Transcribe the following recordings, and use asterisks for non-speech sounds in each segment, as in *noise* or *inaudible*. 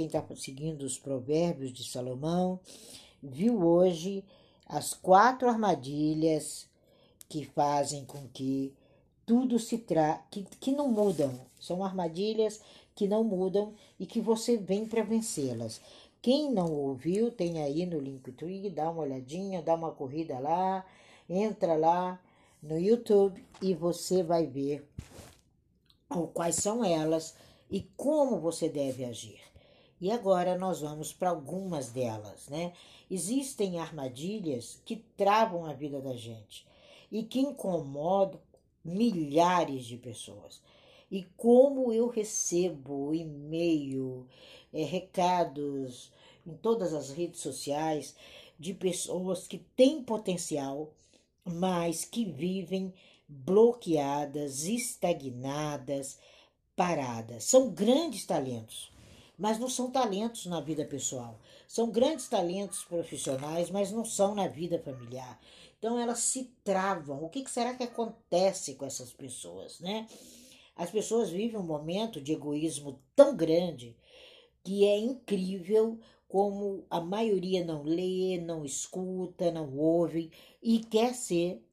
quem está seguindo os provérbios de Salomão, viu hoje as quatro armadilhas que fazem com que tudo se tra que, que não mudam. São armadilhas que não mudam e que você vem para vencê-las. Quem não ouviu, tem aí no Linktree, dá uma olhadinha, dá uma corrida lá, entra lá no YouTube e você vai ver quais são elas e como você deve agir. E agora nós vamos para algumas delas, né? Existem armadilhas que travam a vida da gente e que incomodam milhares de pessoas. E como eu recebo e-mail, é, recados em todas as redes sociais de pessoas que têm potencial, mas que vivem bloqueadas, estagnadas, paradas. São grandes talentos, mas não são talentos na vida pessoal. São grandes talentos profissionais, mas não são na vida familiar. Então elas se travam. O que será que acontece com essas pessoas, né? As pessoas vivem um momento de egoísmo tão grande que é incrível como a maioria não lê, não escuta, não ouve e quer ser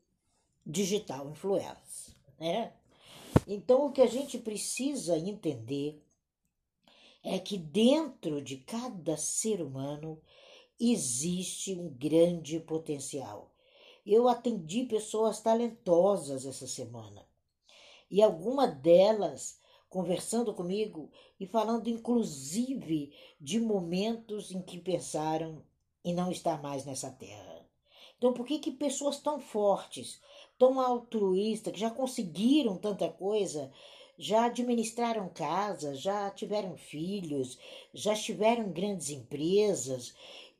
digital influencer, né? Então o que a gente precisa entender é que dentro de cada ser humano existe um grande potencial. Eu atendi pessoas talentosas essa semana e alguma delas conversando comigo e falando inclusive de momentos em que pensaram em não estar mais nessa terra. Então, por que que pessoas tão fortes, tão altruístas, que já conseguiram tanta coisa, já administraram casa, já tiveram filhos, já estiveram em grandes empresas,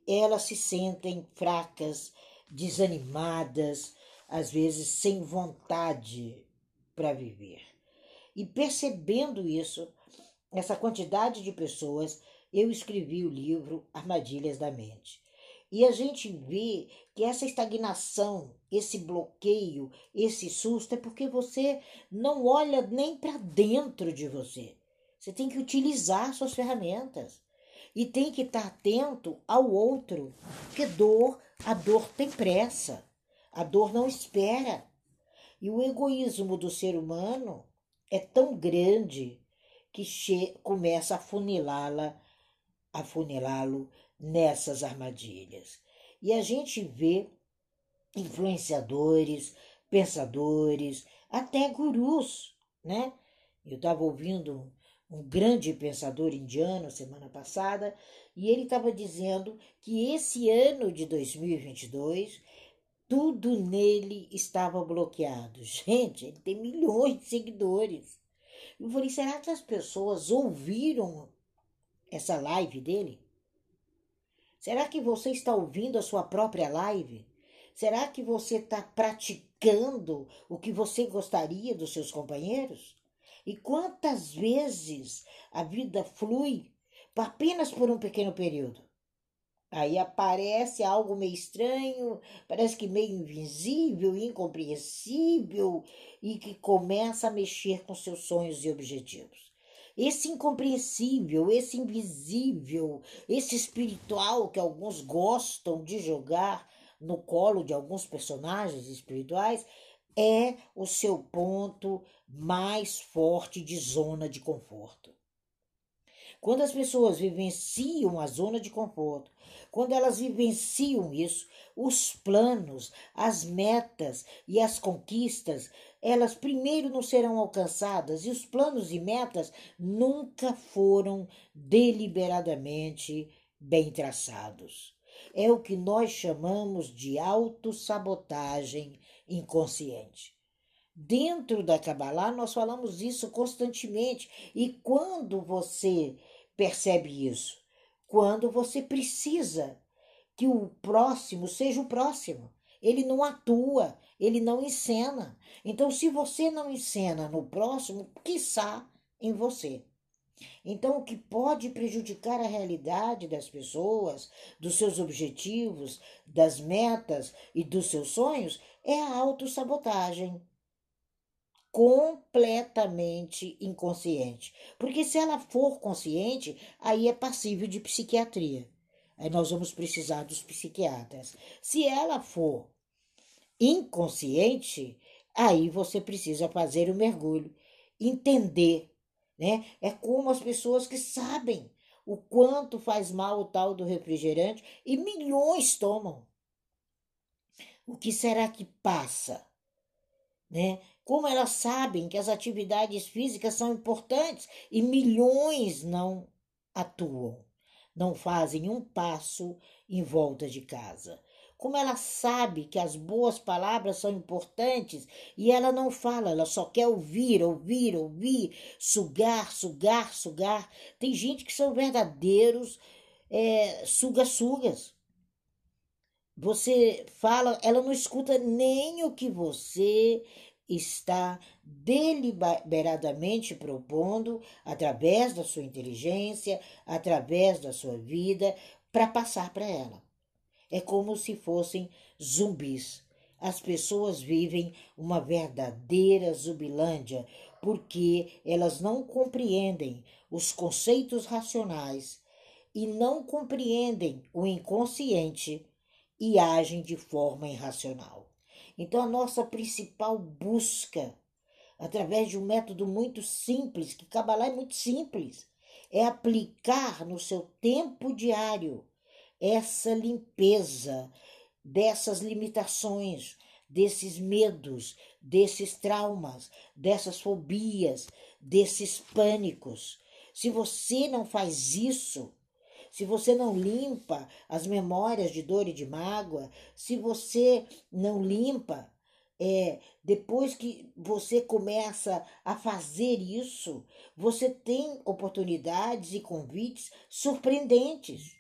elas se sentem fracas, desanimadas, às vezes sem vontade para viver. E percebendo isso, essa quantidade de pessoas, eu escrevi o livro Armadilhas da Mente. E a gente vê que essa estagnação, esse bloqueio, esse susto é porque você não olha nem para dentro de você. Você tem que utilizar suas ferramentas e tem que estar atento ao outro, porque dor, a dor tem pressa, a dor não espera. E o egoísmo do ser humano é tão grande que começa a funilá-la, a funilá-lo nessas armadilhas. E a gente vê influenciadores, pensadores, até gurus, né? Eu estava ouvindo um grande pensador indiano semana passada e ele estava dizendo que esse ano de 2022 tudo nele estava bloqueado. *laughs* Gente, ele tem milhões de seguidores. Eu falei, será que as pessoas ouviram essa live dele? Será que você está ouvindo a sua própria live? Será que você está praticando o que você gostaria dos seus companheiros? E quantas vezes a vida flui apenas por um pequeno período? Aí aparece algo meio estranho, parece que meio invisível, incompreensível e que começa a mexer com seus sonhos e objetivos. Esse incompreensível, esse invisível, esse espiritual que alguns gostam de jogar no colo de alguns personagens espirituais é o seu ponto mais forte de zona de conforto. Quando as pessoas vivenciam a zona de conforto, quando elas vivenciam isso, os planos, as metas e as conquistas, elas primeiro não serão alcançadas e os planos e metas nunca foram deliberadamente bem traçados. É o que nós chamamos de autossabotagem inconsciente. Dentro da Kabbalah, nós falamos isso constantemente. E quando você percebe isso? Quando você precisa que o próximo seja o próximo. Ele não atua, ele não encena. Então, se você não encena no próximo, quiçá em você. Então, o que pode prejudicar a realidade das pessoas, dos seus objetivos, das metas e dos seus sonhos é a autossabotagem completamente inconsciente. Porque se ela for consciente, aí é passível de psiquiatria. Aí nós vamos precisar dos psiquiatras. Se ela for inconsciente, aí você precisa fazer o mergulho, entender, né? É como as pessoas que sabem o quanto faz mal o tal do refrigerante e milhões tomam. O que será que passa? Né? Como elas sabem que as atividades físicas são importantes e milhões não atuam, não fazem um passo em volta de casa como ela sabe que as boas palavras são importantes e ela não fala, ela só quer ouvir, ouvir, ouvir, sugar, sugar, sugar. Tem gente que são verdadeiros é, suga-sugas. Você fala, ela não escuta nem o que você está deliberadamente propondo através da sua inteligência, através da sua vida, para passar para ela. É como se fossem zumbis. As pessoas vivem uma verdadeira zubilândia porque elas não compreendem os conceitos racionais e não compreendem o inconsciente e agem de forma irracional. Então, a nossa principal busca, através de um método muito simples, que Kabbalah é muito simples, é aplicar no seu tempo diário essa limpeza dessas limitações, desses medos, desses traumas, dessas fobias, desses pânicos. Se você não faz isso, se você não limpa as memórias de dor e de mágoa, se você não limpa, é, depois que você começa a fazer isso, você tem oportunidades e convites surpreendentes.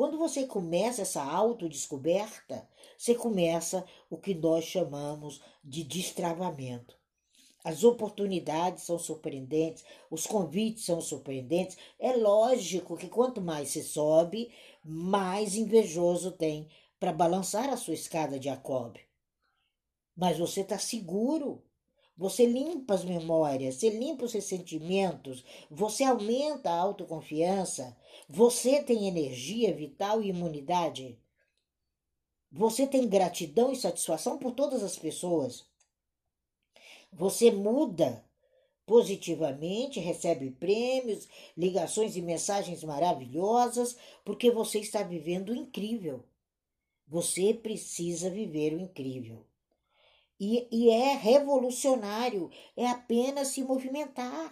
Quando você começa essa autodescoberta, você começa o que nós chamamos de destravamento. As oportunidades são surpreendentes, os convites são surpreendentes. É lógico que quanto mais se sobe, mais invejoso tem para balançar a sua escada de Jacob. Mas você está seguro. Você limpa as memórias, você limpa os ressentimentos, você aumenta a autoconfiança, você tem energia vital e imunidade. Você tem gratidão e satisfação por todas as pessoas. Você muda positivamente, recebe prêmios, ligações e mensagens maravilhosas, porque você está vivendo o incrível. Você precisa viver o incrível. E, e é revolucionário, é apenas se movimentar,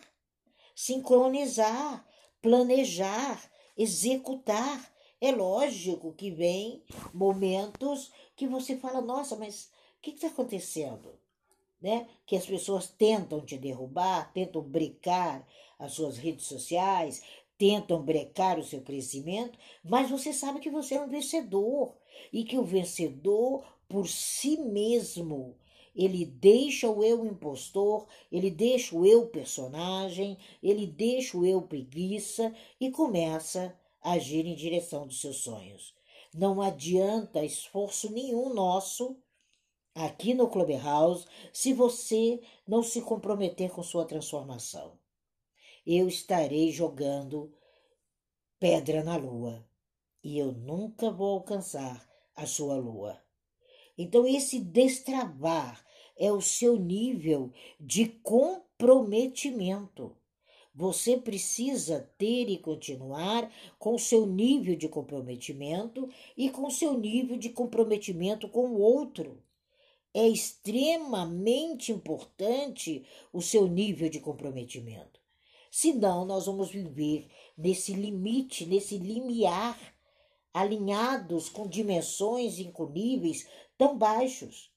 sincronizar, planejar, executar. É lógico que vem momentos que você fala, nossa, mas o que está acontecendo? Né? Que as pessoas tentam te derrubar, tentam brecar as suas redes sociais, tentam brecar o seu crescimento, mas você sabe que você é um vencedor e que o vencedor por si mesmo ele deixa o eu impostor, ele deixa o eu personagem, ele deixa o eu preguiça e começa a agir em direção dos seus sonhos. Não adianta esforço nenhum nosso aqui no Clubhouse se você não se comprometer com sua transformação. Eu estarei jogando pedra na lua e eu nunca vou alcançar a sua lua. Então, esse destravar é o seu nível de comprometimento. Você precisa ter e continuar com o seu nível de comprometimento e com o seu nível de comprometimento com o outro. É extremamente importante o seu nível de comprometimento. Senão, nós vamos viver nesse limite, nesse limiar, alinhados com dimensões inconíveis tão baixos.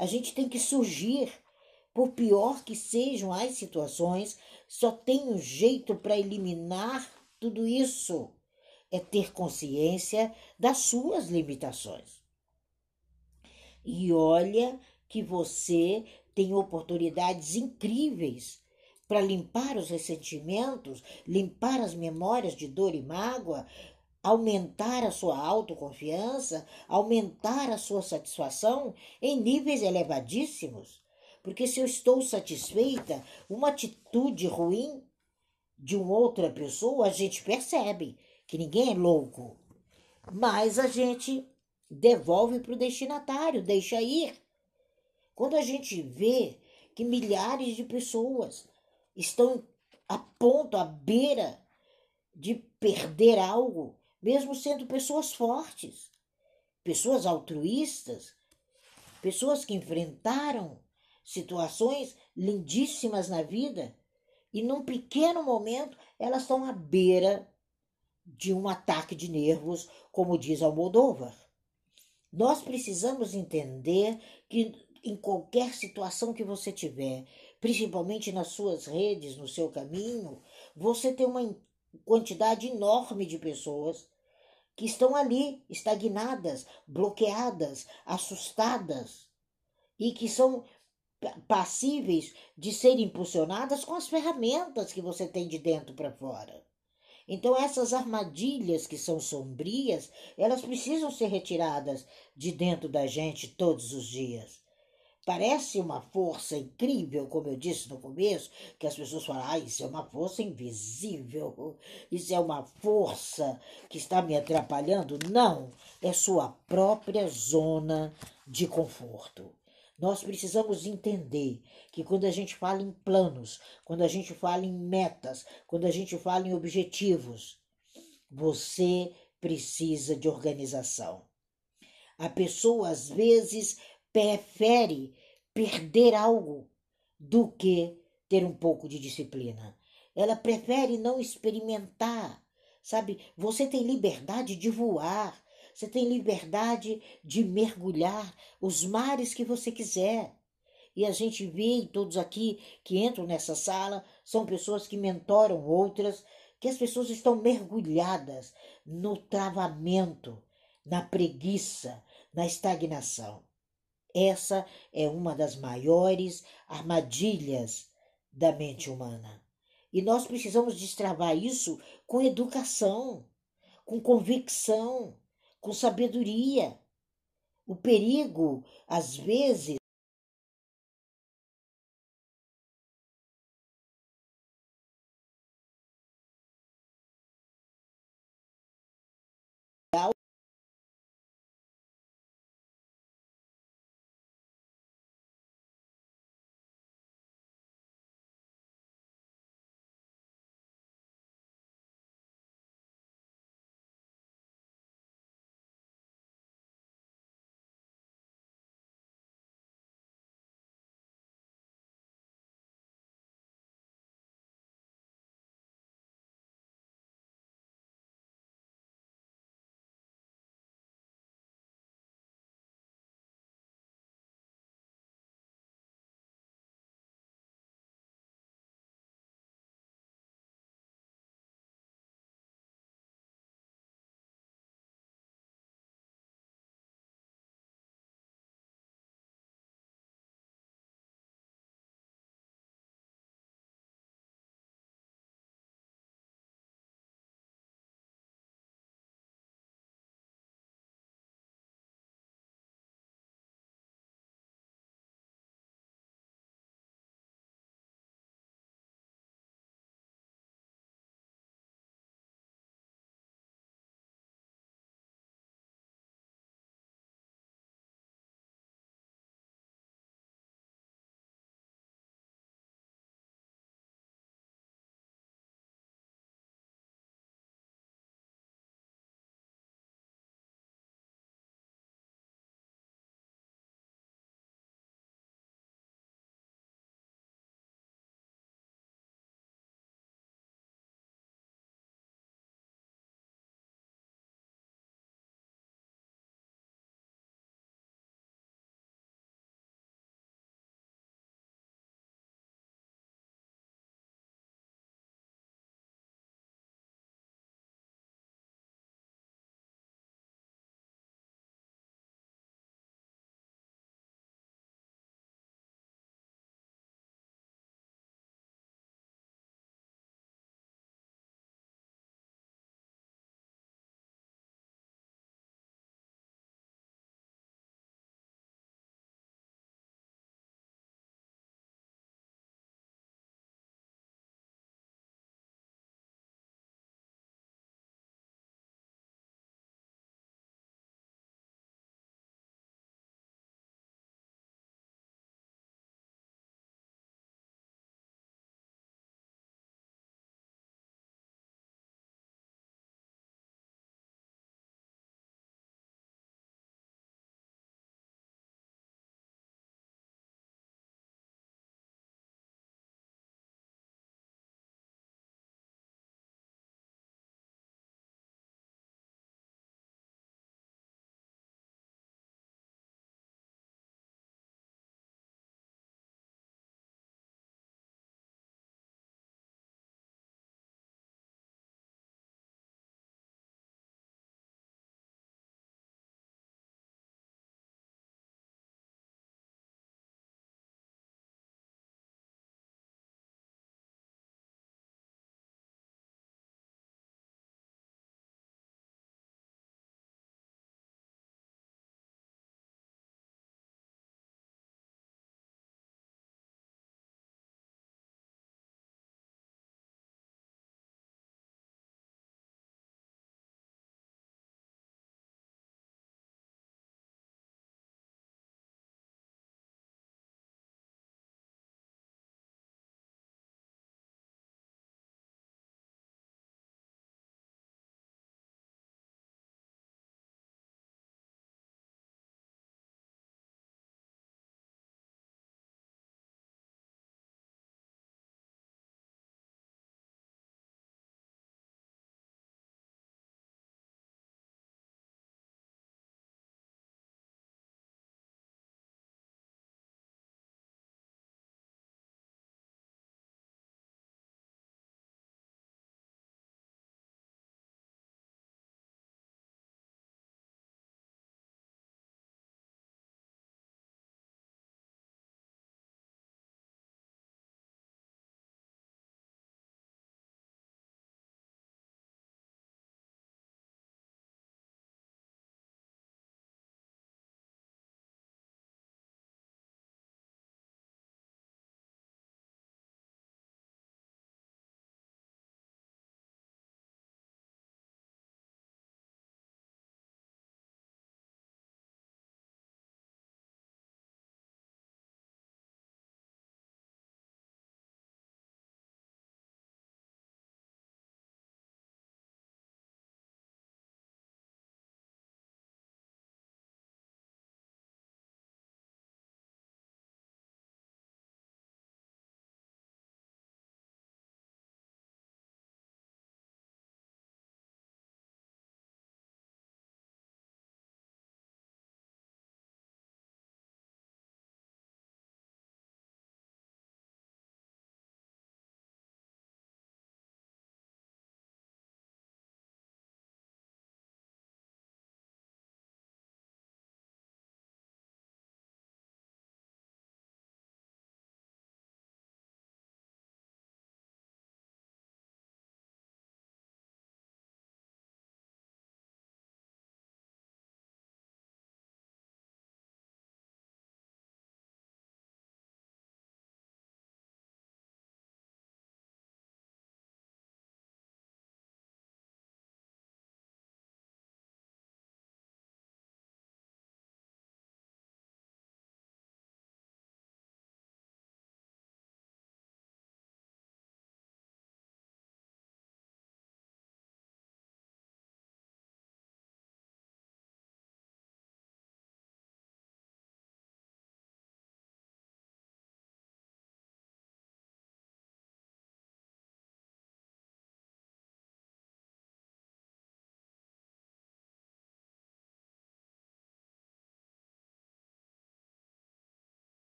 A gente tem que surgir. Por pior que sejam as situações, só tem um jeito para eliminar tudo isso: é ter consciência das suas limitações. E olha que você tem oportunidades incríveis para limpar os ressentimentos, limpar as memórias de dor e mágoa, aumentar a sua autoconfiança, aumentar a sua satisfação em níveis elevadíssimos. Porque se eu estou satisfeita, uma atitude ruim de uma outra pessoa, a gente percebe que ninguém é louco. Mas a gente devolve para o destinatário, deixa ir. Quando a gente vê que milhares de pessoas estão a ponto, à beira de perder algo, mesmo sendo pessoas fortes, pessoas altruístas, pessoas que enfrentaram situações lindíssimas na vida e num pequeno momento elas estão à beira de um ataque de nervos, como diz Almodóvar. Nós precisamos entender que em qualquer situação que você tiver, principalmente nas suas redes, no seu caminho, você tem uma quantidade enorme de pessoas que estão ali estagnadas, bloqueadas, assustadas e que são passíveis de serem impulsionadas com as ferramentas que você tem de dentro para fora. Então essas armadilhas que são sombrias, elas precisam ser retiradas de dentro da gente todos os dias. Parece uma força incrível, como eu disse no começo, que as pessoas falam: ah, isso é uma força invisível, isso é uma força que está me atrapalhando. Não, é sua própria zona de conforto. Nós precisamos entender que quando a gente fala em planos, quando a gente fala em metas, quando a gente fala em objetivos, você precisa de organização. A pessoa às vezes prefere perder algo do que ter um pouco de disciplina. Ela prefere não experimentar, sabe? Você tem liberdade de voar, você tem liberdade de mergulhar os mares que você quiser. E a gente vê, todos aqui que entram nessa sala, são pessoas que mentoram outras, que as pessoas estão mergulhadas no travamento, na preguiça, na estagnação. Essa é uma das maiores armadilhas da mente humana. E nós precisamos destravar isso com educação, com convicção, com sabedoria. O perigo, às vezes,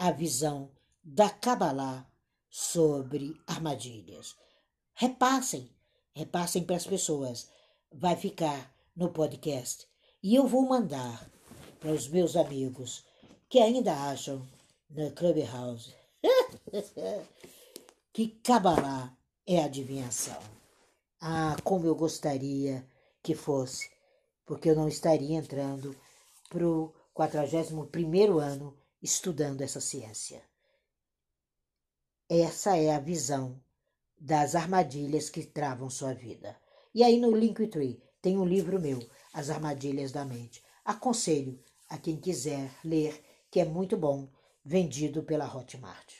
a visão da Kabbalah sobre armadilhas. Repassem, repassem para as pessoas. Vai ficar no podcast. E eu vou mandar para os meus amigos que ainda acham na Clubhouse *laughs* que Kabbalah é adivinhação. Ah, como eu gostaria que fosse, porque eu não estaria entrando para o 41 ano estudando essa ciência. Essa é a visão das armadilhas que travam sua vida. E aí no Linktree tem um livro meu, As Armadilhas da Mente. Aconselho a quem quiser ler, que é muito bom, vendido pela Hotmart.